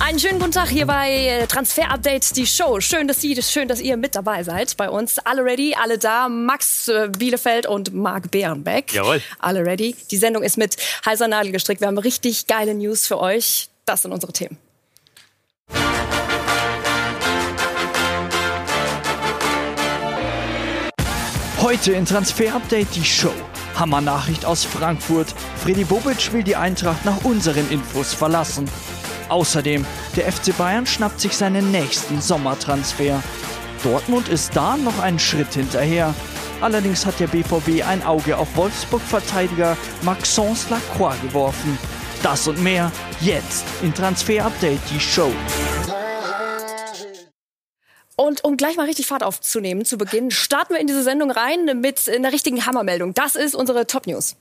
Einen schönen guten Tag hier bei äh, Transfer Update, die Show. Schön, dass Sie, schön, dass ihr mit dabei seid bei uns. Alle ready, alle da. Max äh, Bielefeld und Marc Bärenbeck. Jawohl. Alle ready. Die Sendung ist mit heißer Nadel gestrickt. Wir haben richtig geile News für euch. Das sind unsere Themen. Heute in Transfer Update die Show. Hammer-Nachricht aus Frankfurt. Freddy Bobic will die Eintracht nach unseren Infos verlassen. Außerdem, der FC Bayern schnappt sich seinen nächsten Sommertransfer. Dortmund ist da noch einen Schritt hinterher. Allerdings hat der BVB ein Auge auf Wolfsburg-Verteidiger Maxence Lacroix geworfen. Das und mehr jetzt in Transfer Update die Show. Und um gleich mal richtig Fahrt aufzunehmen zu Beginn, starten wir in diese Sendung rein mit einer richtigen Hammermeldung. Das ist unsere Top News.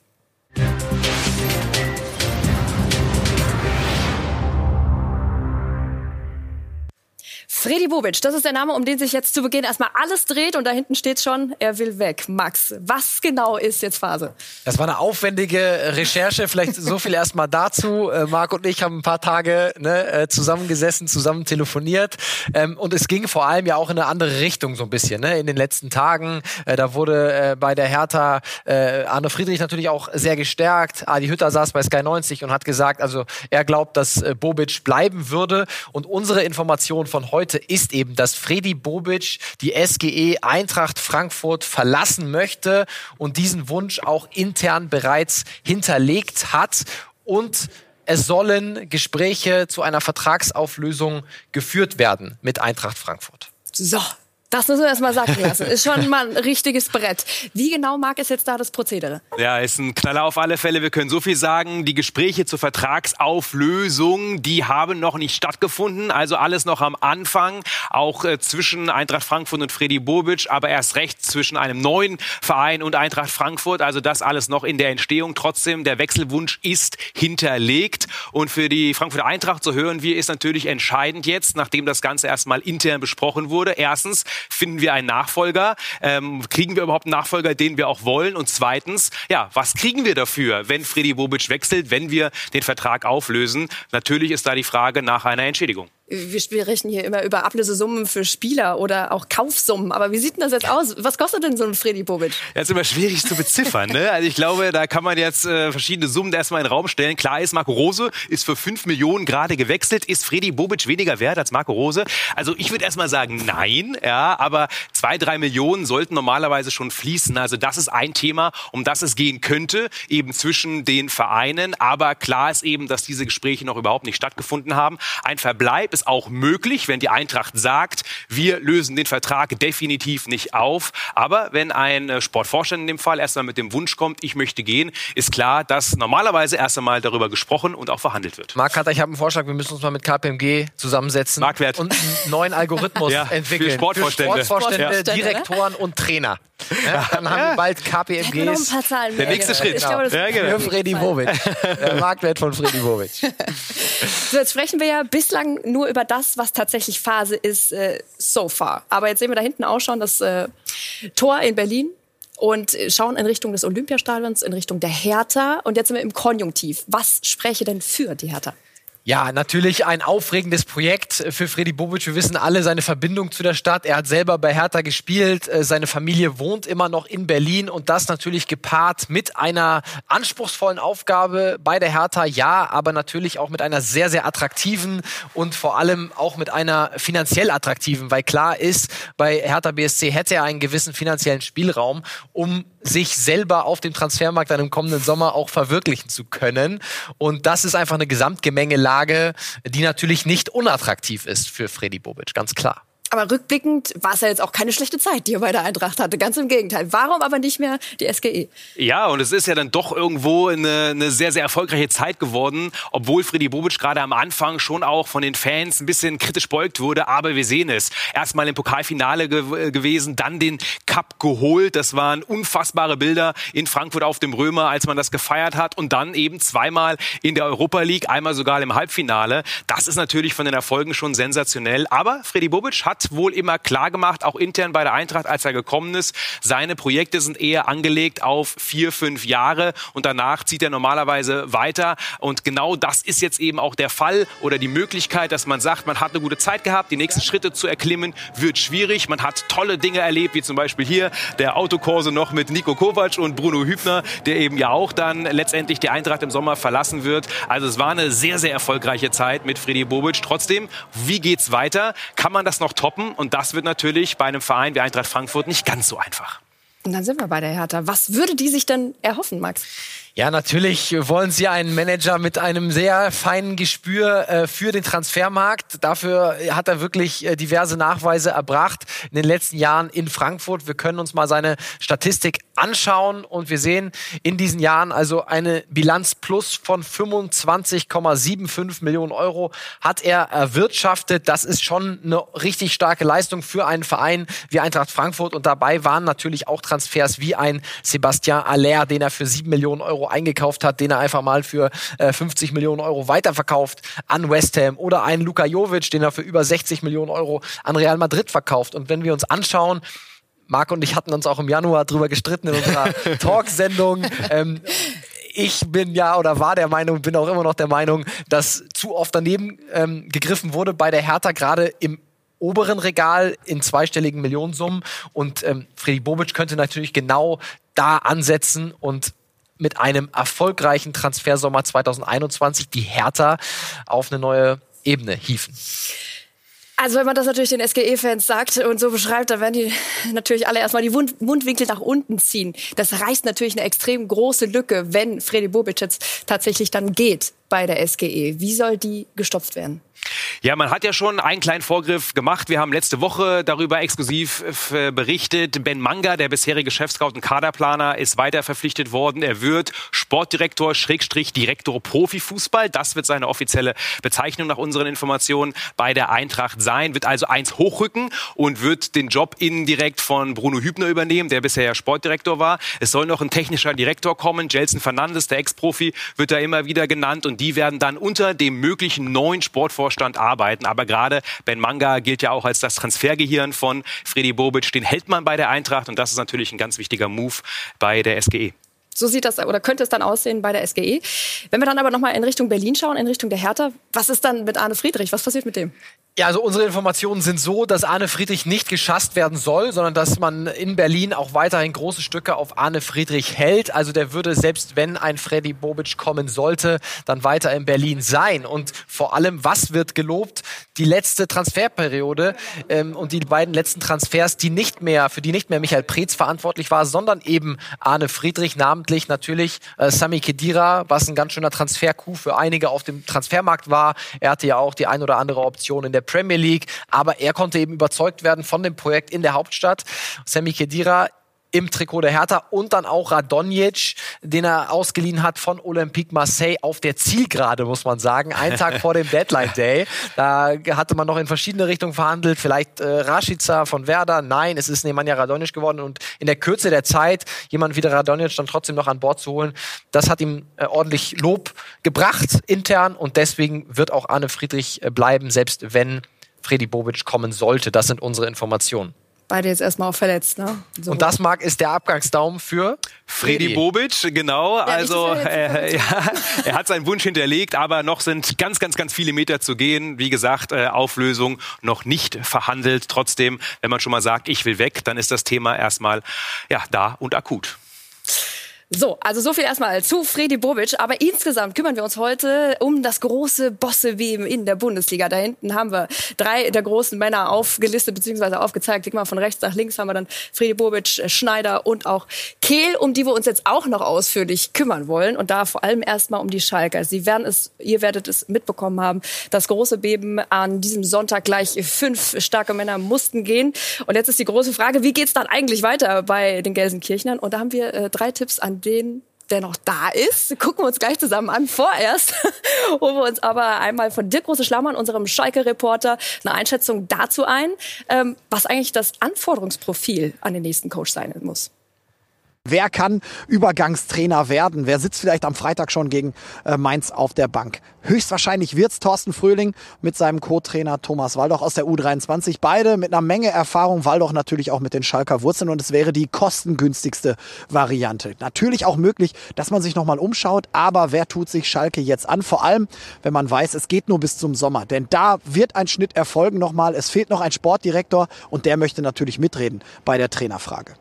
Freddy Bobic, das ist der Name, um den sich jetzt zu Beginn erstmal alles dreht und da hinten steht schon, er will weg. Max, was genau ist jetzt Phase? Das war eine aufwendige Recherche, vielleicht so viel erstmal dazu. Äh, Marc und ich haben ein paar Tage ne, äh, zusammengesessen, zusammen telefoniert ähm, und es ging vor allem ja auch in eine andere Richtung so ein bisschen ne, in den letzten Tagen. Äh, da wurde äh, bei der Hertha äh, Arne Friedrich natürlich auch sehr gestärkt. Adi Hütter saß bei Sky 90 und hat gesagt, also er glaubt, dass äh, Bobic bleiben würde und unsere Information von heute heute ist eben, dass Freddy Bobic die SGE Eintracht Frankfurt verlassen möchte und diesen Wunsch auch intern bereits hinterlegt hat und es sollen Gespräche zu einer Vertragsauflösung geführt werden mit Eintracht Frankfurt. So, das müssen wir erstmal sagen lassen. Ist schon mal ein richtiges Brett. Wie genau mag es jetzt da das Prozedere? Ja, ist ein Knaller auf alle Fälle. Wir können so viel sagen. Die Gespräche zur Vertragsauflösung, die haben noch nicht stattgefunden. Also alles noch am Anfang. Auch äh, zwischen Eintracht Frankfurt und Freddy Bobic, aber erst recht zwischen einem neuen Verein und Eintracht Frankfurt. Also das alles noch in der Entstehung. Trotzdem, der Wechselwunsch ist hinterlegt. Und für die Frankfurter Eintracht, so hören wir, ist natürlich entscheidend jetzt, nachdem das Ganze erstmal intern besprochen wurde. Erstens, finden wir einen Nachfolger? Ähm, kriegen wir überhaupt einen Nachfolger, den wir auch wollen? Und zweitens, ja, was kriegen wir dafür, wenn Freddy Bobic wechselt, wenn wir den Vertrag auflösen? Natürlich ist da die Frage nach einer Entschädigung wir sprechen hier immer über Ablösesummen für Spieler oder auch Kaufsummen. Aber wie sieht denn das jetzt aus? Was kostet denn so ein Freddy Bobic? Das ist immer schwierig zu beziffern. Ne? Also ich glaube, da kann man jetzt äh, verschiedene Summen erstmal in den Raum stellen. Klar ist, Marco Rose ist für 5 Millionen gerade gewechselt. Ist Freddy Bobic weniger wert als Marco Rose? Also ich würde erstmal sagen, nein. Ja, aber zwei, drei Millionen sollten normalerweise schon fließen. Also das ist ein Thema, um das es gehen könnte, eben zwischen den Vereinen. Aber klar ist eben, dass diese Gespräche noch überhaupt nicht stattgefunden haben. Ein Verbleib ist auch möglich, wenn die Eintracht sagt, wir lösen den Vertrag definitiv nicht auf. Aber wenn ein äh, Sportvorstand in dem Fall erstmal mit dem Wunsch kommt, ich möchte gehen, ist klar, dass normalerweise erst einmal darüber gesprochen und auch verhandelt wird. Marc Hatter, ich habe einen Vorschlag, wir müssen uns mal mit KPMG zusammensetzen Marktwert. und einen neuen Algorithmus ja, entwickeln. Für Sportvorstände, für Sportvorstände ja. Direktoren und Trainer. Ja, dann haben wir bald KPMGs. Der nächste Schritt. Ich glaube, ja, genau. Für Freddy Bobic. Der Marktwert von Freddy Bobic. So, jetzt sprechen wir ja bislang nur über das, was tatsächlich Phase ist, äh, so far. Aber jetzt sehen wir da hinten auch schon das äh, Tor in Berlin und schauen in Richtung des Olympiastadions, in Richtung der Hertha. Und jetzt sind wir im Konjunktiv. Was spreche denn für die Hertha? Ja, natürlich ein aufregendes Projekt für Freddy Bobic. Wir wissen alle seine Verbindung zu der Stadt. Er hat selber bei Hertha gespielt. Äh, seine Familie wohnt immer noch in Berlin und das natürlich gepaart mit einer anspruchsvollen Aufgabe bei der Hertha. Ja, aber natürlich auch mit einer sehr, sehr attraktiven und vor allem auch mit einer finanziell attraktiven, weil klar ist, bei Hertha BSC hätte er einen gewissen finanziellen Spielraum, um sich selber auf dem Transfermarkt dann im kommenden Sommer auch verwirklichen zu können. Und das ist einfach eine Gesamtgemengelage, die natürlich nicht unattraktiv ist für Freddy Bobic, ganz klar. Aber rückblickend war es ja jetzt auch keine schlechte Zeit, die er bei der Eintracht hatte. Ganz im Gegenteil. Warum aber nicht mehr die SGE? Ja, und es ist ja dann doch irgendwo eine, eine sehr, sehr erfolgreiche Zeit geworden, obwohl Freddy Bobic gerade am Anfang schon auch von den Fans ein bisschen kritisch beugt wurde. Aber wir sehen es. Erstmal im Pokalfinale ge gewesen, dann den Cup geholt. Das waren unfassbare Bilder in Frankfurt auf dem Römer, als man das gefeiert hat. Und dann eben zweimal in der Europa League, einmal sogar im Halbfinale. Das ist natürlich von den Erfolgen schon sensationell. Aber Freddy Bobic hat hat wohl immer klar gemacht, auch intern bei der Eintracht, als er gekommen ist, seine Projekte sind eher angelegt auf vier, fünf Jahre und danach zieht er normalerweise weiter. Und genau das ist jetzt eben auch der Fall oder die Möglichkeit, dass man sagt, man hat eine gute Zeit gehabt, die nächsten Schritte zu erklimmen, wird schwierig. Man hat tolle Dinge erlebt, wie zum Beispiel hier der Autokurse noch mit Nico Kovac und Bruno Hübner, der eben ja auch dann letztendlich die Eintracht im Sommer verlassen wird. Also es war eine sehr, sehr erfolgreiche Zeit mit Freddy Bobic. Trotzdem, wie geht's weiter? Kann man das noch toppen? Und das wird natürlich bei einem Verein wie Eintracht Frankfurt nicht ganz so einfach. Und dann sind wir bei der Hertha. Was würde die sich denn erhoffen, Max? Ja, natürlich wollen sie einen Manager mit einem sehr feinen Gespür äh, für den Transfermarkt. Dafür hat er wirklich äh, diverse Nachweise erbracht in den letzten Jahren in Frankfurt. Wir können uns mal seine Statistik anschauen und wir sehen in diesen Jahren also eine Bilanz plus von 25,75 Millionen Euro hat er erwirtschaftet. Das ist schon eine richtig starke Leistung für einen Verein wie Eintracht Frankfurt und dabei waren natürlich auch Transfers wie ein Sebastian Aller, den er für 7 Millionen Euro eingekauft hat, den er einfach mal für äh, 50 Millionen Euro weiterverkauft an West Ham oder einen Luka Jovic, den er für über 60 Millionen Euro an Real Madrid verkauft. Und wenn wir uns anschauen, Marc und ich hatten uns auch im Januar drüber gestritten in unserer Talksendung. Ähm, ich bin ja oder war der Meinung, bin auch immer noch der Meinung, dass zu oft daneben ähm, gegriffen wurde bei der Hertha, gerade im oberen Regal in zweistelligen Millionensummen. Und ähm, Freddy Bobic könnte natürlich genau da ansetzen und mit einem erfolgreichen Transfersommer 2021 die Hertha auf eine neue Ebene hieven. Also wenn man das natürlich den SGE-Fans sagt und so beschreibt, dann werden die natürlich alle erstmal die Mundwinkel nach unten ziehen. Das reißt natürlich eine extrem große Lücke, wenn Freddy Bobic jetzt tatsächlich dann geht bei der SGE. Wie soll die gestopft werden? Ja, man hat ja schon einen kleinen Vorgriff gemacht. Wir haben letzte Woche darüber exklusiv äh, berichtet. Ben Manga, der bisherige Chefscout und Kaderplaner, ist weiter verpflichtet worden. Er wird Sportdirektor, Schrägstrich Direktor Profifußball. Das wird seine offizielle Bezeichnung nach unseren Informationen bei der Eintracht sein. Wird also eins hochrücken und wird den Job indirekt von Bruno Hübner übernehmen, der bisher ja Sportdirektor war. Es soll noch ein technischer Direktor kommen. Jelson Fernandes, der Ex-Profi, wird da immer wieder genannt und die werden dann unter dem möglichen neuen Sportvorstand Vorstand arbeiten. Aber gerade Ben Manga gilt ja auch als das Transfergehirn von Freddy Bobic. Den hält man bei der Eintracht und das ist natürlich ein ganz wichtiger Move bei der SGE. So sieht das oder könnte es dann aussehen bei der SGE. Wenn wir dann aber nochmal in Richtung Berlin schauen, in Richtung der Hertha, was ist dann mit Arne Friedrich? Was passiert mit dem? Ja, also unsere Informationen sind so, dass Arne Friedrich nicht geschasst werden soll, sondern dass man in Berlin auch weiterhin große Stücke auf Arne Friedrich hält. Also der würde, selbst wenn ein Freddy Bobic kommen sollte, dann weiter in Berlin sein. Und vor allem, was wird gelobt? Die letzte Transferperiode ähm, und die beiden letzten Transfers, die nicht mehr, für die nicht mehr Michael Preetz verantwortlich war, sondern eben Arne Friedrich, namentlich natürlich äh, Sami Kedira, was ein ganz schöner Transfer-Coup für einige auf dem Transfermarkt war. Er hatte ja auch die ein oder andere Option in der Premier League, aber er konnte eben überzeugt werden von dem Projekt in der Hauptstadt. Sammy Kedira im Trikot der Hertha und dann auch Radonjic, den er ausgeliehen hat von Olympique Marseille auf der Zielgerade, muss man sagen. Ein Tag vor dem Deadline Day. Da hatte man noch in verschiedene Richtungen verhandelt. Vielleicht äh, Rashica von Werder. Nein, es ist Nemanja Radonjic geworden. Und in der Kürze der Zeit, jemand wie der Radonjic dann trotzdem noch an Bord zu holen, das hat ihm äh, ordentlich Lob gebracht intern. Und deswegen wird auch Arne Friedrich äh, bleiben, selbst wenn Freddy Bobic kommen sollte. Das sind unsere Informationen beide jetzt erstmal auch verletzt. Ne? So. Und das, Marc, ist der Abgangsdaum für Freddy Bobic, genau. Ja, also äh, ja, er hat seinen Wunsch hinterlegt, aber noch sind ganz, ganz, ganz viele Meter zu gehen. Wie gesagt, äh, Auflösung noch nicht verhandelt. Trotzdem, wenn man schon mal sagt, ich will weg, dann ist das Thema erstmal ja da und akut. So, also so viel erstmal zu Fredi Bobic. Aber insgesamt kümmern wir uns heute um das große Bosseweben in der Bundesliga. Da hinten haben wir drei der großen Männer aufgelistet bzw. aufgezeigt. Klick mal von rechts nach links haben wir dann Fredi Bobic, äh, Schneider und auch Kehl, um die wir uns jetzt auch noch ausführlich kümmern wollen. Und da vor allem erstmal um die Schalker. Sie werden es, ihr werdet es mitbekommen haben, das große Beben an diesem Sonntag gleich fünf starke Männer mussten gehen. Und jetzt ist die große Frage, wie geht's dann eigentlich weiter bei den Gelsenkirchnern? Und da haben wir äh, drei Tipps an den der noch da ist, gucken wir uns gleich zusammen an. Vorerst holen wir uns aber einmal von Dirk Große Schlammern, unserem Schalke-Reporter, eine Einschätzung dazu ein, ähm, was eigentlich das Anforderungsprofil an den nächsten Coach sein muss. Wer kann Übergangstrainer werden? Wer sitzt vielleicht am Freitag schon gegen äh, Mainz auf der Bank? Höchstwahrscheinlich wird's Thorsten Fröhling mit seinem Co-Trainer Thomas Waldoch aus der U23. Beide mit einer Menge Erfahrung, Waldoch natürlich auch mit den Schalker Wurzeln und es wäre die kostengünstigste Variante. Natürlich auch möglich, dass man sich nochmal umschaut, aber wer tut sich Schalke jetzt an? Vor allem, wenn man weiß, es geht nur bis zum Sommer, denn da wird ein Schnitt erfolgen nochmal. Es fehlt noch ein Sportdirektor und der möchte natürlich mitreden bei der Trainerfrage.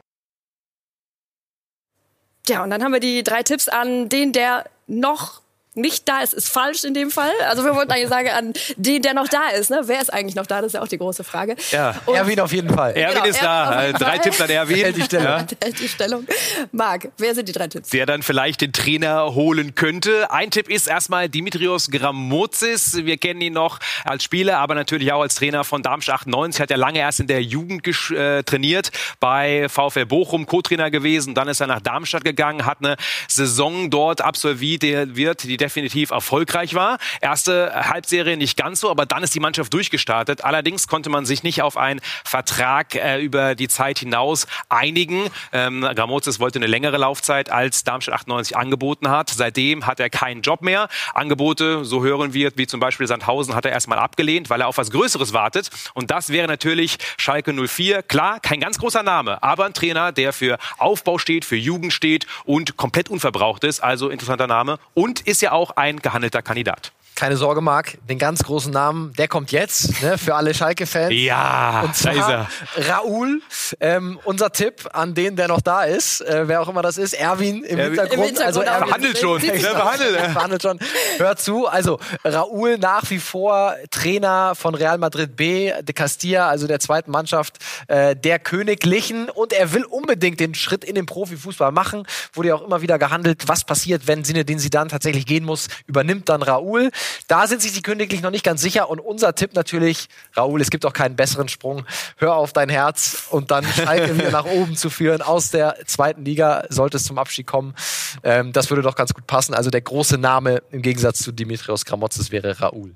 Ja, und dann haben wir die drei Tipps an den, der noch nicht da ist, ist falsch in dem Fall. Also wir wollten eigentlich sagen, an den, der noch da ist. Ne? Wer ist eigentlich noch da? Das ist ja auch die große Frage. Ja, Und Erwin auf jeden Fall. Erwin genau, ist da. Drei Tipps an Erwin. Hält die Stellung. Ja. Hält die Stellung. Marc, wer sind die drei Tipps? Der dann vielleicht den Trainer holen könnte. Ein Tipp ist erstmal Dimitrios Gramotzis. Wir kennen ihn noch als Spieler, aber natürlich auch als Trainer von Darmstadt 98. Hat er lange erst in der Jugend äh, trainiert bei VfL Bochum, Co-Trainer gewesen. Dann ist er nach Darmstadt gegangen, hat eine Saison dort absolviert, der wird die definitiv erfolgreich war. Erste Halbserie nicht ganz so, aber dann ist die Mannschaft durchgestartet. Allerdings konnte man sich nicht auf einen Vertrag äh, über die Zeit hinaus einigen. Ähm, Gramozis wollte eine längere Laufzeit, als Darmstadt 98 angeboten hat. Seitdem hat er keinen Job mehr. Angebote, so hören wir, wie zum Beispiel Sandhausen, hat er erstmal abgelehnt, weil er auf was Größeres wartet. Und das wäre natürlich Schalke 04. Klar, kein ganz großer Name, aber ein Trainer, der für Aufbau steht, für Jugend steht und komplett unverbraucht ist. Also interessanter Name. Und ist ja auch ein gehandelter Kandidat. Keine Sorge, Marc, den ganz großen Namen, der kommt jetzt, ne, für alle Schalke-Fans. Ja, und zwar da ist er. Raoul, ähm, unser Tipp an den, der noch da ist, äh, wer auch immer das ist, Erwin im, Erwin, Hintergrund. Im Hintergrund. Also Erwin verhandelt schon. Verhandelt, verhandelt schon. Hört zu. Also Raoul nach wie vor Trainer von Real Madrid B, de Castilla, also der zweiten Mannschaft äh, der Königlichen. Und er will unbedingt den Schritt in den Profifußball machen. Wurde ja auch immer wieder gehandelt, was passiert, wenn Sinne, den sie dann tatsächlich gehen muss, übernimmt dann Raoul. Da sind sich die Königlich noch nicht ganz sicher. Und unser Tipp natürlich, Raoul, es gibt auch keinen besseren Sprung. Hör auf dein Herz und dann Schalke wieder nach oben zu führen aus der zweiten Liga, sollte es zum Abstieg kommen. Ähm, das würde doch ganz gut passen. Also der große Name im Gegensatz zu Dimitrios Gramotzes wäre Raoul.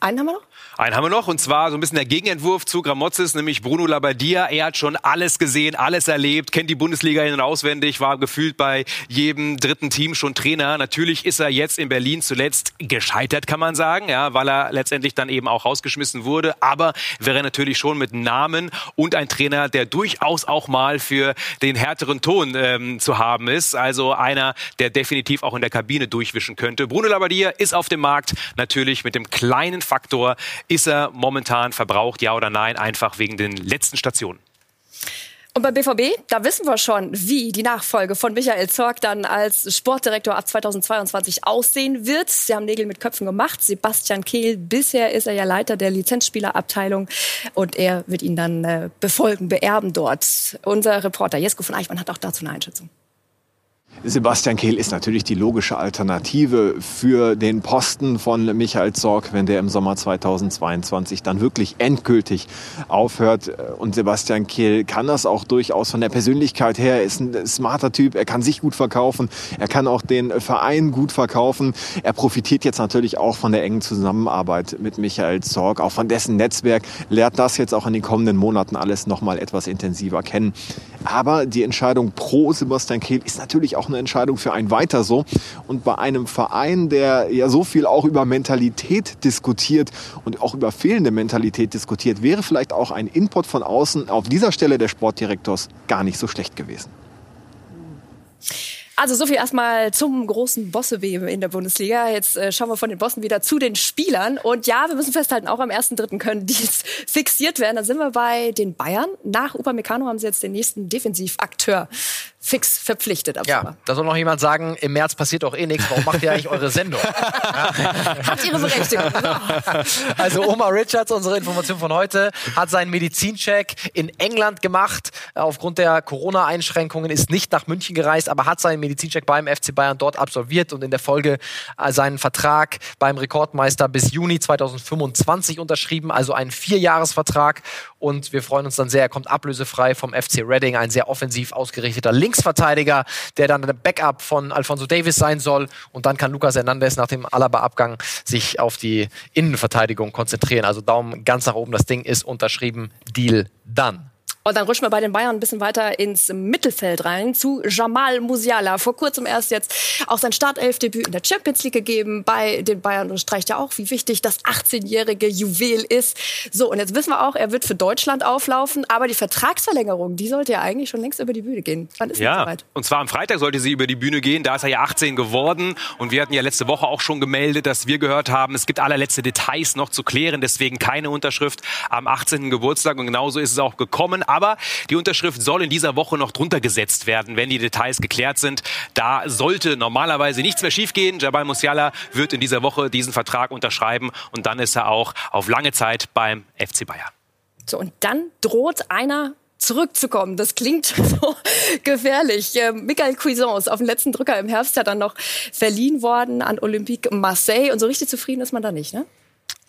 Einen haben wir noch? Einen haben wir noch, und zwar so ein bisschen der Gegenentwurf zu Gramozis, nämlich Bruno Labbadia. Er hat schon alles gesehen, alles erlebt, kennt die Bundesliga in- und auswendig, war gefühlt bei jedem dritten Team schon Trainer. Natürlich ist er jetzt in Berlin zuletzt gescheitert, kann man sagen, ja, weil er letztendlich dann eben auch rausgeschmissen wurde. Aber wäre natürlich schon mit Namen und ein Trainer, der durchaus auch mal für den härteren Ton ähm, zu haben ist. Also einer, der definitiv auch in der Kabine durchwischen könnte. Bruno Labbadia ist auf dem Markt, natürlich mit dem kleinen Faktor ist er momentan verbraucht, ja oder nein, einfach wegen den letzten Stationen? Und beim BVB, da wissen wir schon, wie die Nachfolge von Michael Zorg dann als Sportdirektor ab 2022 aussehen wird. Sie haben Nägel mit Köpfen gemacht. Sebastian Kehl, bisher ist er ja Leiter der Lizenzspielerabteilung und er wird ihn dann äh, befolgen, beerben dort. Unser Reporter Jesko von Eichmann hat auch dazu eine Einschätzung. Sebastian Kehl ist natürlich die logische Alternative für den Posten von Michael Zorg, wenn der im Sommer 2022 dann wirklich endgültig aufhört. Und Sebastian Kehl kann das auch durchaus von der Persönlichkeit her. Er ist ein smarter Typ. Er kann sich gut verkaufen. Er kann auch den Verein gut verkaufen. Er profitiert jetzt natürlich auch von der engen Zusammenarbeit mit Michael Zorg, auch von dessen Netzwerk. Lernt das jetzt auch in den kommenden Monaten alles nochmal etwas intensiver kennen. Aber die Entscheidung pro Sebastian Kehl ist natürlich auch eine Entscheidung für ein Weiter so. Und bei einem Verein, der ja so viel auch über Mentalität diskutiert und auch über fehlende Mentalität diskutiert, wäre vielleicht auch ein Input von außen auf dieser Stelle des Sportdirektors gar nicht so schlecht gewesen. Also so viel erstmal zum großen Bosseweben in der Bundesliga. Jetzt äh, schauen wir von den Bossen wieder zu den Spielern. Und ja, wir müssen festhalten, auch am 1.3. können die jetzt fixiert werden. Da sind wir bei den Bayern. Nach Upamecano haben sie jetzt den nächsten Defensivakteur fix verpflichtet. Ab ja, da soll noch jemand sagen, im März passiert doch eh nichts. Warum macht ihr eigentlich eure Sendung? hat ihre Berechtigung. also Oma Richards, unsere Information von heute, hat seinen Medizincheck in England gemacht. Aufgrund der Corona-Einschränkungen ist nicht nach München gereist, aber hat seinen Medizincheck beim FC Bayern dort absolviert und in der Folge äh, seinen Vertrag beim Rekordmeister bis Juni 2025 unterschrieben. Also ein Vierjahresvertrag. Und wir freuen uns dann sehr. Er kommt ablösefrei vom FC Reading, ein sehr offensiv ausgerichteter Linksverteidiger, der dann der Backup von Alfonso Davis sein soll. Und dann kann Lucas Hernandez nach dem Alaba-Abgang sich auf die Innenverteidigung konzentrieren. Also Daumen ganz nach oben. Das Ding ist unterschrieben. Deal done. Und dann rutschen wir bei den Bayern ein bisschen weiter ins Mittelfeld rein zu Jamal Musiala. Vor kurzem erst jetzt auch sein Startelfdebüt in der Champions League gegeben bei den Bayern und streicht ja auch, wie wichtig das 18-jährige Juwel ist. So, und jetzt wissen wir auch, er wird für Deutschland auflaufen, aber die Vertragsverlängerung, die sollte ja eigentlich schon längst über die Bühne gehen. Wann ist ja, soweit? Und zwar am Freitag sollte sie über die Bühne gehen. Da ist er ja 18 geworden. Und wir hatten ja letzte Woche auch schon gemeldet, dass wir gehört haben, es gibt allerletzte Details noch zu klären. Deswegen keine Unterschrift am 18. Geburtstag. Und genauso ist es auch gekommen. Aber die Unterschrift soll in dieser Woche noch drunter gesetzt werden, wenn die Details geklärt sind. Da sollte normalerweise nichts mehr schiefgehen. Jabal Musiala wird in dieser Woche diesen Vertrag unterschreiben. Und dann ist er auch auf lange Zeit beim FC Bayern. So, und dann droht einer zurückzukommen. Das klingt so gefährlich. Ähm, Michael Cuisance auf dem letzten Drücker im Herbst ja dann noch verliehen worden an Olympique Marseille. Und so richtig zufrieden ist man da nicht, ne?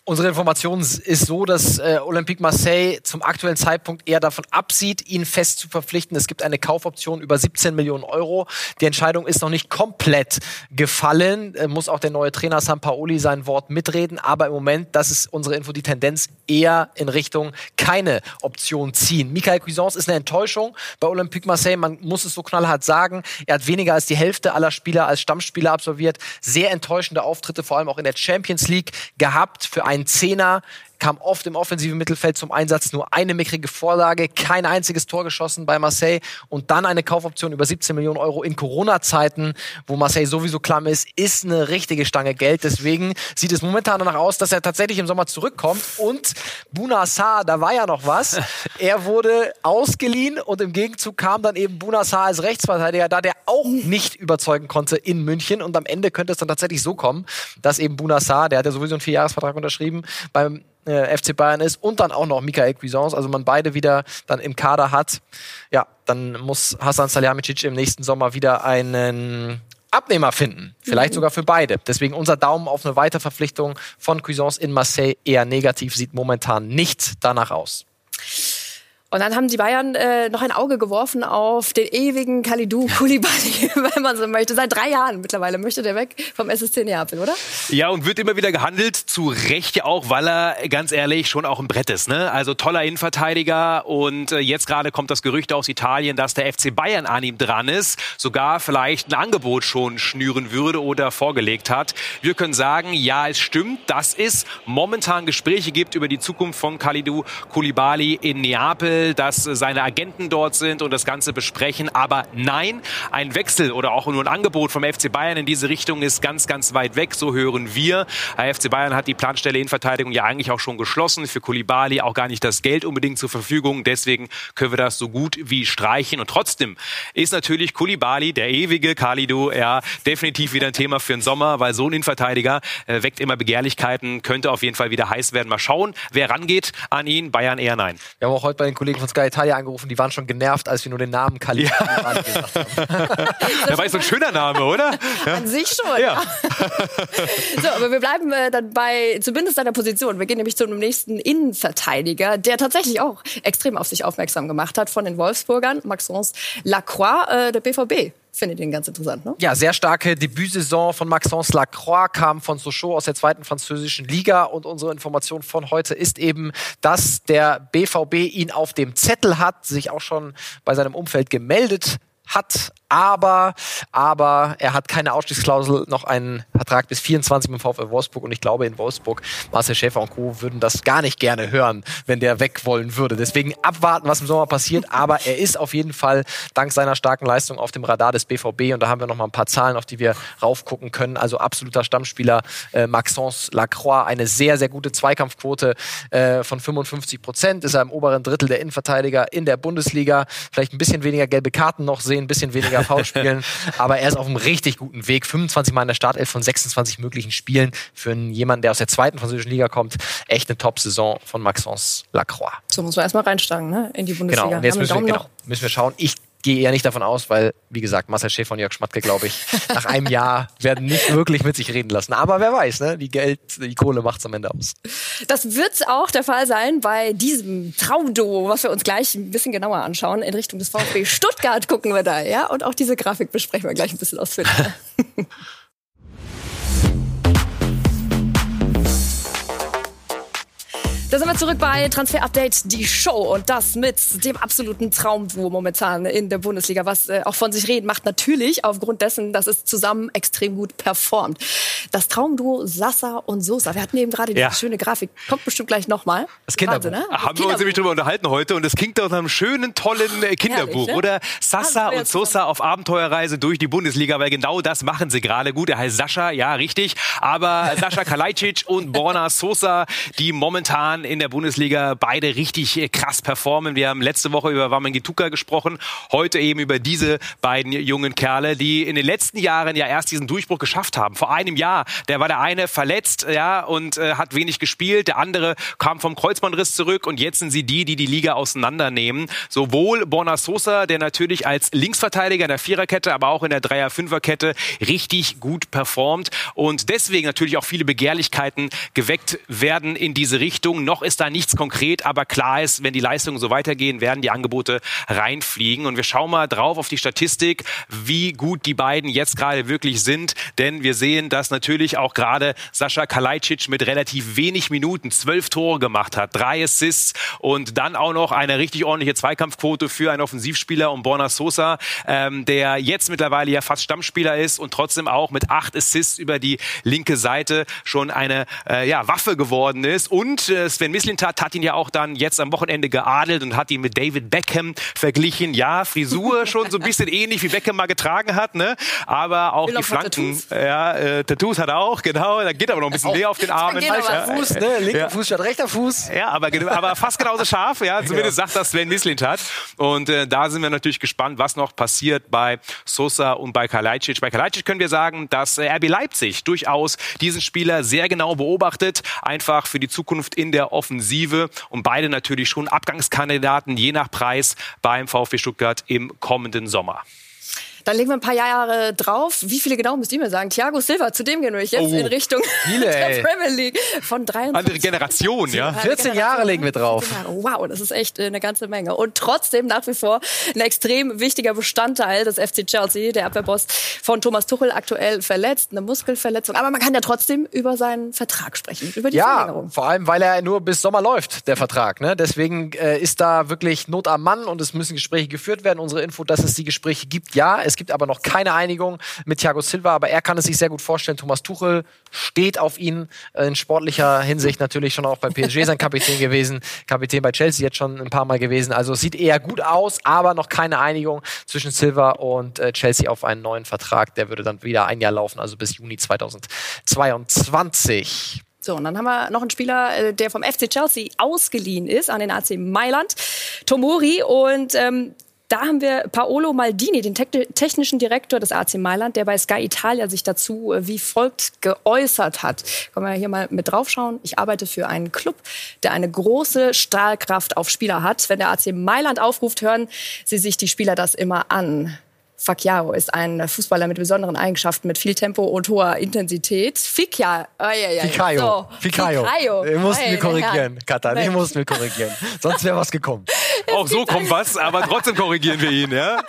Unsere Information ist so, dass äh, Olympique Marseille zum aktuellen Zeitpunkt eher davon absieht, ihn fest zu verpflichten. Es gibt eine Kaufoption über 17 Millionen Euro. Die Entscheidung ist noch nicht komplett gefallen. Äh, muss auch der neue Trainer Sampaoli sein Wort mitreden. Aber im Moment, das ist unsere Info, die Tendenz eher in Richtung keine Option ziehen. Michael Cuisance ist eine Enttäuschung bei Olympique Marseille. Man muss es so knallhart sagen. Er hat weniger als die Hälfte aller Spieler als Stammspieler absolviert. Sehr enttäuschende Auftritte, vor allem auch in der Champions League gehabt für ein Zehner kam oft im offensiven Mittelfeld zum Einsatz, nur eine mickrige Vorlage, kein einziges Tor geschossen bei Marseille und dann eine Kaufoption über 17 Millionen Euro in Corona-Zeiten, wo Marseille sowieso klamm ist, ist eine richtige Stange Geld. Deswegen sieht es momentan danach aus, dass er tatsächlich im Sommer zurückkommt und Bunassar, da war ja noch was. Er wurde ausgeliehen und im Gegenzug kam dann eben Bunassar als Rechtsverteidiger da, der auch nicht überzeugen konnte in München und am Ende könnte es dann tatsächlich so kommen, dass eben Bunassar, der hat ja sowieso einen Vierjahresvertrag unterschrieben, beim äh, FC Bayern ist und dann auch noch Michael Cuisance, also man beide wieder dann im Kader hat, ja, dann muss Hasan Salihamidzic im nächsten Sommer wieder einen Abnehmer finden. Vielleicht mhm. sogar für beide. Deswegen unser Daumen auf eine Weiterverpflichtung von Cuisance in Marseille eher negativ, sieht momentan nicht danach aus. Und dann haben die Bayern äh, noch ein Auge geworfen auf den ewigen Kalidou Koulibaly, wenn man so möchte. Seit drei Jahren mittlerweile möchte der weg vom SSC Neapel, oder? Ja, und wird immer wieder gehandelt, zu Recht ja auch, weil er, ganz ehrlich, schon auch ein Brett ist. Ne? Also toller Innenverteidiger und äh, jetzt gerade kommt das Gerücht aus Italien, dass der FC Bayern an ihm dran ist, sogar vielleicht ein Angebot schon schnüren würde oder vorgelegt hat. Wir können sagen, ja, es stimmt, dass es momentan Gespräche gibt über die Zukunft von Kalidou Koulibaly in Neapel dass seine Agenten dort sind und das Ganze besprechen. Aber nein, ein Wechsel oder auch nur ein Angebot vom FC Bayern in diese Richtung ist ganz, ganz weit weg. So hören wir. Der FC Bayern hat die Planstelle in Verteidigung ja eigentlich auch schon geschlossen. Für Kulibali auch gar nicht das Geld unbedingt zur Verfügung. Deswegen können wir das so gut wie streichen. Und trotzdem ist natürlich Kulibali, der ewige Kalidu, ja, definitiv wieder ein Thema für den Sommer, weil so ein Innenverteidiger äh, weckt immer Begehrlichkeiten, könnte auf jeden Fall wieder heiß werden. Mal schauen, wer rangeht an ihn. Bayern eher nein. Wir haben auch heute bei den Kollegen Kollegen von Sky Italia angerufen, die waren schon genervt, als wir nur den Namen Kali ja. gesagt haben. Der war so ein schöner Name, oder? Ja. An sich schon. Ja. so, aber wir bleiben äh, dann bei zumindest einer Position. Wir gehen nämlich zu einem nächsten Innenverteidiger, der tatsächlich auch extrem auf sich aufmerksam gemacht hat von den Wolfsburgern, Maxence Lacroix, äh, der BVB finde den ganz interessant, ne? Ja, sehr starke Debütsaison von Maxence Lacroix kam von Sochaux aus der zweiten französischen Liga und unsere Information von heute ist eben, dass der BVB ihn auf dem Zettel hat, sich auch schon bei seinem Umfeld gemeldet hat, aber, aber er hat keine Ausstiegsklausel, noch einen Vertrag bis 24 mit VfL Wolfsburg und ich glaube in Wolfsburg, Marcel Schäfer und Co. würden das gar nicht gerne hören, wenn der weg wollen würde. Deswegen abwarten, was im Sommer passiert, aber er ist auf jeden Fall dank seiner starken Leistung auf dem Radar des BVB und da haben wir noch mal ein paar Zahlen, auf die wir raufgucken können. Also absoluter Stammspieler äh, Maxence Lacroix, eine sehr, sehr gute Zweikampfquote äh, von 55 Prozent, ist er im oberen Drittel der Innenverteidiger in der Bundesliga, vielleicht ein bisschen weniger gelbe Karten noch sehen, ein bisschen weniger KV spielen. aber er ist auf einem richtig guten Weg. 25 Mal in der Startelf von 26 möglichen Spielen. Für jemanden, der aus der zweiten französischen Liga kommt, echt eine Top-Saison von Maxence Lacroix. So muss man erstmal reinsteigen, ne? In die Bundesliga. Genau, und jetzt müssen wir, genau, müssen wir schauen. Ich gehe eher nicht davon aus, weil, wie gesagt, Marcel Schäfer und Jörg Schmatke, glaube ich, nach einem Jahr werden nicht wirklich mit sich reden lassen. Aber wer weiß, ne? Die Geld, die Kohle macht's am Ende aus. Das wird auch der Fall sein bei diesem Traumduo, was wir uns gleich ein bisschen genauer anschauen. In Richtung des VfB Stuttgart gucken wir da, ja? Und auch diese Grafik besprechen wir gleich ein bisschen ausführlicher. Da sind wir zurück bei Transfer Update, die Show und das mit dem absoluten Traumduo momentan in der Bundesliga, was äh, auch von sich reden macht. Natürlich aufgrund dessen, dass es zusammen extrem gut performt. Das Traumduo Sasa und Sosa. Wir hatten eben gerade Ja. diese schöne Grafik. Kommt bestimmt gleich nochmal. Das Kinderbuch. ne? Haben wir uns nämlich drüber unterhalten heute und es klingt nach einem schönen, tollen äh, Kinderbuch, Herrlich, ne? oder? Sasa und Sosa auf Abenteuerreise durch die Bundesliga, weil genau das machen sie gerade gut. Er heißt Sascha, ja, richtig. Aber Sascha Kalajdzic und Borna Sosa, die momentan in der Bundesliga beide richtig äh, krass performen. Wir haben letzte Woche über Wamangituka gesprochen, heute eben über diese beiden jungen Kerle, die in den letzten Jahren ja erst diesen Durchbruch geschafft haben. Vor einem Jahr, der war der eine verletzt, ja, und äh, hat wenig gespielt. Der andere kam vom Kreuzbandriss zurück und jetzt sind sie die, die die Liga auseinandernehmen. Sowohl Borna Sosa, der natürlich als Linksverteidiger in der Viererkette, aber auch in der Dreier-Fünferkette richtig gut performt und deswegen natürlich auch viele Begehrlichkeiten geweckt werden in diese Richtung. Noch ist da nichts konkret, aber klar ist, wenn die Leistungen so weitergehen, werden die Angebote reinfliegen. Und wir schauen mal drauf auf die Statistik, wie gut die beiden jetzt gerade wirklich sind. Denn wir sehen, dass natürlich auch gerade Sascha Kalajdzic mit relativ wenig Minuten zwölf Tore gemacht hat, drei Assists und dann auch noch eine richtig ordentliche Zweikampfquote für einen Offensivspieler und Borna Sosa, ähm, der jetzt mittlerweile ja fast Stammspieler ist und trotzdem auch mit acht Assists über die linke Seite schon eine äh, ja, Waffe geworden ist. Und äh, Sven Mislintat hat ihn ja auch dann jetzt am Wochenende geadelt und hat ihn mit David Beckham verglichen. Ja, Frisur schon so ein bisschen ähnlich wie Beckham mal getragen hat, ne? Aber auch Will die Flanken. Tattoos. Ja, äh, Tattoos hat er auch, genau. Da geht aber noch ein bisschen näher auf den Armen. aber. Ja, Fuß, ne? Linker Fuß statt rechter Fuß. ja, aber, aber fast genauso scharf, ja. Zumindest sagt das Sven Mislintat. Und äh, da sind wir natürlich gespannt, was noch passiert bei Sosa und bei Kalajdzic. Bei Kalajdzic können wir sagen, dass äh, RB Leipzig durchaus diesen Spieler sehr genau beobachtet, einfach für die Zukunft in der Offensive und beide natürlich schon Abgangskandidaten je nach Preis beim VfB Stuttgart im kommenden Sommer. Dann legen wir ein paar Jahre drauf. Wie viele genau müsst ihr mir sagen? Thiago Silva, zu dem gehen wir jetzt Oh, in Richtung viele, der ey. Premier League von 23. Andere Generation, ja. 14 Jahre legen wir drauf. 14 Jahre. Wow, das ist echt äh, eine ganze Menge. Und trotzdem nach wie vor ein extrem wichtiger Bestandteil des FC Chelsea. Der Abwehrboss von Thomas Tuchel aktuell verletzt, eine Muskelverletzung. Aber man kann ja trotzdem über seinen Vertrag sprechen, über die Ja, Verlängerung. vor allem, weil er nur bis Sommer läuft, der Vertrag. Ne? Deswegen äh, ist da wirklich Not am Mann und es müssen Gespräche geführt werden. Unsere Info, dass es die Gespräche gibt, ja. Es gibt aber noch keine Einigung mit Thiago Silva, aber er kann es sich sehr gut vorstellen. Thomas Tuchel steht auf ihn äh, in sportlicher Hinsicht natürlich schon auch bei PSG sein Kapitän gewesen, Kapitän bei Chelsea jetzt schon ein paar Mal gewesen. Also sieht eher gut aus, aber noch keine Einigung zwischen Silva und äh, Chelsea auf einen neuen Vertrag. Der würde dann wieder ein Jahr laufen, also bis Juni 2022. So, und dann haben wir noch einen Spieler, äh, der vom FC Chelsea ausgeliehen ist an den AC Mailand, Tomori. Und ähm, da haben wir Paolo Maldini, den te technischen Direktor des AC Mailand, der bei Sky Italia sich dazu äh, wie folgt geäußert hat. Können wir hier mal mit draufschauen. Ich arbeite für einen Club, der eine große Strahlkraft auf Spieler hat. Wenn der AC Mailand aufruft, hören Sie sich die Spieler das immer an. Facchiaro ist ein Fußballer mit besonderen Eigenschaften, mit viel Tempo und hoher Intensität. Ficca, oh, ja, ja, Fikayo. So. Fikayo. Fikayo. Den mussten wir Meine korrigieren. Den Mensch. mussten wir korrigieren. Sonst wäre was gekommen. Auch so kommt was, aber trotzdem korrigieren wir ihn, ja.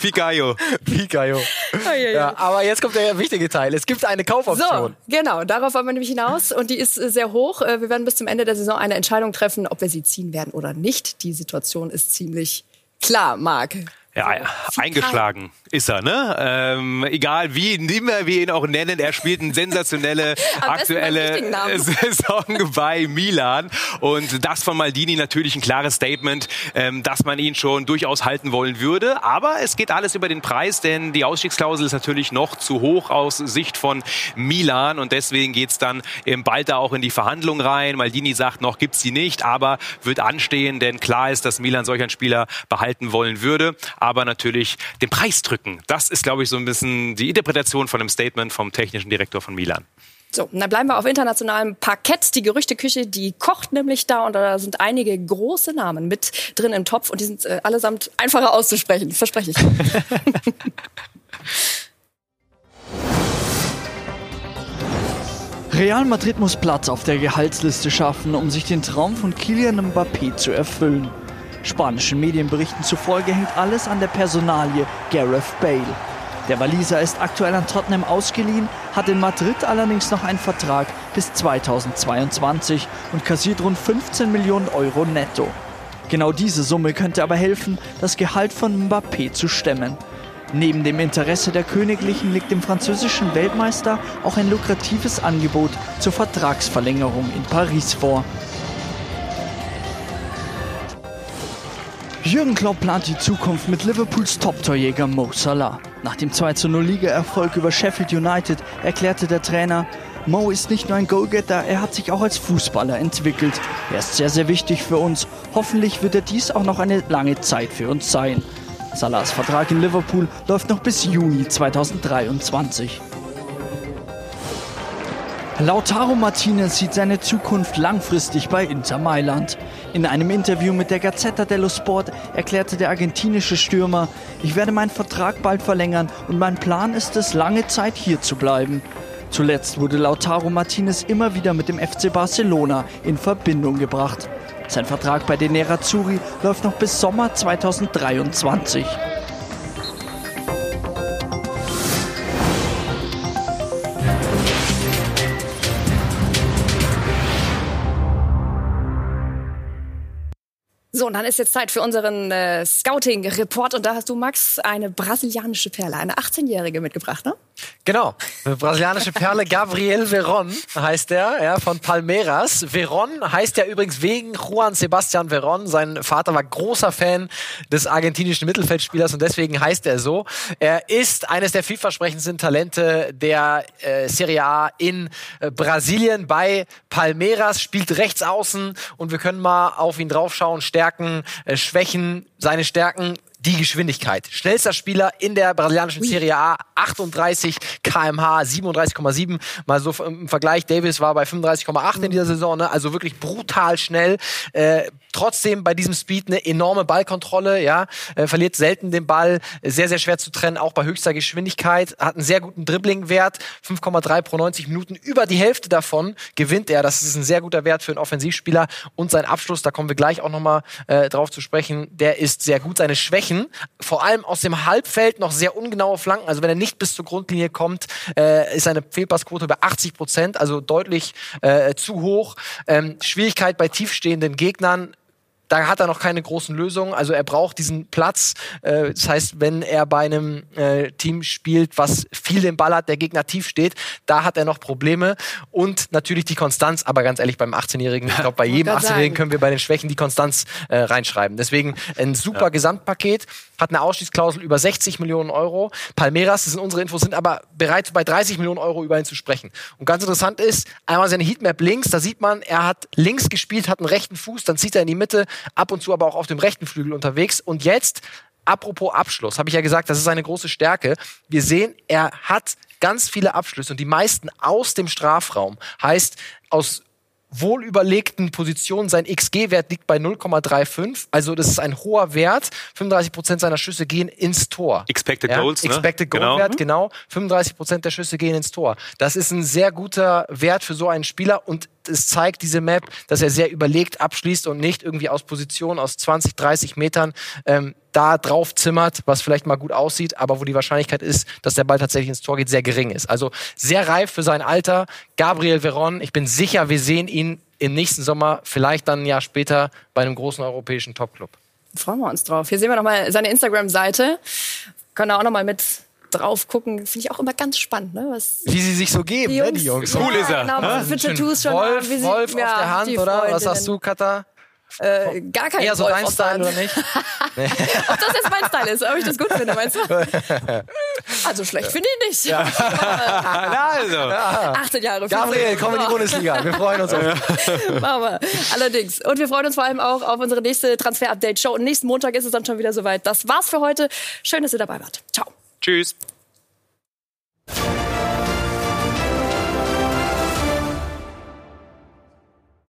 Fikayo. Fikayo. ja, ja. Aber jetzt kommt der wichtige Teil. Es gibt eine So, Kaufoption. genau, darauf wollen wir nämlich hinaus und die ist äh, sehr hoch. Äh, Wir werden bis zum Ende der Saison eine Entscheidung treffen, ob wir sie ziehen werden oder nicht. Die Situation ist ziemlich klar, Marc. Ja, eingeschlagen ist er, ne? Ähm, egal wie immer wir ihn auch nennen, er spielt eine sensationelle aktuelle. Saison bei Milan und das von Maldini natürlich ein klares Statement, ähm, dass man ihn schon durchaus halten wollen würde, aber es geht alles über den Preis, denn die Ausstiegsklausel ist natürlich noch zu hoch aus Sicht von Milan und deswegen geht's dann bald da auch in die Verhandlung rein. Maldini sagt noch, gibt's sie nicht, aber wird anstehen, denn klar ist, dass Milan solch einen Spieler behalten wollen würde, aber natürlich den Preis drücken. Das ist, glaube ich, so ein bisschen die Interpretation von dem Statement vom technischen Direktor von Milan. So, und dann bleiben wir auf internationalem Parkett. Die Gerüchteküche, die kocht nämlich da und da sind einige große Namen mit drin im Topf und die sind äh, allesamt einfacher auszusprechen, verspreche ich. Real Madrid muss Platz auf der Gehaltsliste schaffen, um sich den Traum von Kylian Mbappé zu erfüllen. Spanischen Medienberichten zufolge hängt alles an der Personalie Gareth Bale. Der Waliser ist aktuell an Tottenham ausgeliehen, hat in Madrid allerdings noch einen Vertrag bis 2022 und kassiert rund 15 Millionen Euro netto. Genau diese Summe könnte aber helfen, das Gehalt von Mbappé zu stemmen. Neben dem Interesse der Königlichen liegt dem französischen Weltmeister auch ein lukratives Angebot zur Vertragsverlängerung in Paris vor. Jürgen Klopp plant die Zukunft mit Liverpools Top-Torjäger Mo Salah. Nach dem 2-0 Liga-Erfolg über Sheffield United erklärte der Trainer, Mo ist nicht nur ein Goalgetter, er hat sich auch als Fußballer entwickelt. Er ist sehr, sehr wichtig für uns. Hoffentlich wird er dies auch noch eine lange Zeit für uns sein. Salahs Vertrag in Liverpool läuft noch bis Juni 2023. Lautaro Martinez sieht seine Zukunft langfristig bei Inter Mailand. In einem Interview mit der Gazzetta dello Sport erklärte der argentinische Stürmer, ich werde meinen Vertrag bald verlängern und mein Plan ist es, lange Zeit hier zu bleiben. Zuletzt wurde Lautaro Martinez immer wieder mit dem FC Barcelona in Verbindung gebracht. Sein Vertrag bei den Nerazzurri läuft noch bis Sommer 2023. So, und dann ist jetzt Zeit für unseren äh, Scouting-Report. Und da hast du, Max, eine brasilianische Perle, eine 18-Jährige mitgebracht, ne? Genau, eine brasilianische Perle, Gabriel Veron heißt er, ja, von Palmeiras. Veron heißt ja übrigens wegen Juan Sebastian Veron. Sein Vater war großer Fan des argentinischen Mittelfeldspielers und deswegen heißt er so. Er ist eines der vielversprechendsten Talente der äh, Serie A in äh, Brasilien bei Palmeiras, spielt rechts außen und wir können mal auf ihn draufschauen. Stärken, äh, Schwächen, seine Stärken die Geschwindigkeit. Schnellster Spieler in der brasilianischen Serie A, 38 kmh, 37,7. Mal so im Vergleich, Davis war bei 35,8 in dieser Saison, ne? also wirklich brutal schnell. Äh, trotzdem bei diesem Speed eine enorme Ballkontrolle, ja, äh, verliert selten den Ball, sehr, sehr schwer zu trennen, auch bei höchster Geschwindigkeit, hat einen sehr guten Dribblingwert, 5,3 pro 90 Minuten, über die Hälfte davon gewinnt er, das ist ein sehr guter Wert für einen Offensivspieler und sein Abschluss, da kommen wir gleich auch nochmal äh, drauf zu sprechen, der ist sehr gut, seine Schwächen vor allem aus dem Halbfeld noch sehr ungenaue Flanken. Also wenn er nicht bis zur Grundlinie kommt, äh, ist seine Fehlpassquote bei 80 Prozent, also deutlich äh, zu hoch. Ähm, Schwierigkeit bei tiefstehenden Gegnern da hat er noch keine großen Lösungen. Also er braucht diesen Platz. Äh, das heißt, wenn er bei einem äh, Team spielt, was viel den Ball hat, der Gegner tief steht, da hat er noch Probleme. Und natürlich die Konstanz. Aber ganz ehrlich, beim 18-Jährigen, ich glaube, bei jedem 18-Jährigen können wir bei den Schwächen die Konstanz äh, reinschreiben. Deswegen ein super ja. Gesamtpaket. Hat eine Ausstiegsklausel über 60 Millionen Euro. Palmeiras, das sind unsere Infos, sind aber bereit, bei 30 Millionen Euro über ihn zu sprechen. Und ganz interessant ist, einmal seine Heatmap links, da sieht man, er hat links gespielt, hat einen rechten Fuß, dann zieht er in die Mitte, ab und zu aber auch auf dem rechten Flügel unterwegs. Und jetzt, apropos Abschluss, habe ich ja gesagt, das ist seine große Stärke. Wir sehen, er hat ganz viele Abschlüsse und die meisten aus dem Strafraum. Heißt, aus wohlüberlegten Positionen. Sein XG-Wert liegt bei 0,35. Also das ist ein hoher Wert. 35 Prozent seiner Schüsse gehen ins Tor. Expected ja? Goals, ne? Expected Goal-Wert, genau. genau. 35 Prozent der Schüsse gehen ins Tor. Das ist ein sehr guter Wert für so einen Spieler und es zeigt diese Map, dass er sehr überlegt abschließt und nicht irgendwie aus Position aus 20, 30 Metern ähm, da drauf zimmert, was vielleicht mal gut aussieht, aber wo die Wahrscheinlichkeit ist, dass der Ball tatsächlich ins Tor geht, sehr gering ist. Also sehr reif für sein Alter. Gabriel Veron, ich bin sicher, wir sehen ihn im nächsten Sommer, vielleicht dann ein Jahr später bei einem großen europäischen Topclub. Freuen wir uns drauf. Hier sehen wir nochmal seine Instagram-Seite. Können da auch nochmal mit drauf gucken, finde ich auch immer ganz spannend, ne? Was wie sie sich so geben, die Jungs, ne, die Jungs. Cool ist er. Genau, was für Tattoos schon Wolf, haben, wie sie, Wolf ja, auf der Hand, oder? Was hast du, Katha? Äh, gar kein Eher so dein Style oder nicht? Ob das jetzt mein Style ist, ob ich das gut finde, meinst du? Also schlecht finde ich nicht. Ja. also. 18 Jahre. Gabriel, komm in die Bundesliga. Wir freuen uns auf dich. Machen wir. Allerdings. Und wir freuen uns vor allem auch auf unsere nächste Transfer-Update-Show. Und nächsten Montag ist es dann schon wieder soweit. Das war's für heute. Schön, dass ihr dabei wart. Ciao. Tschüss.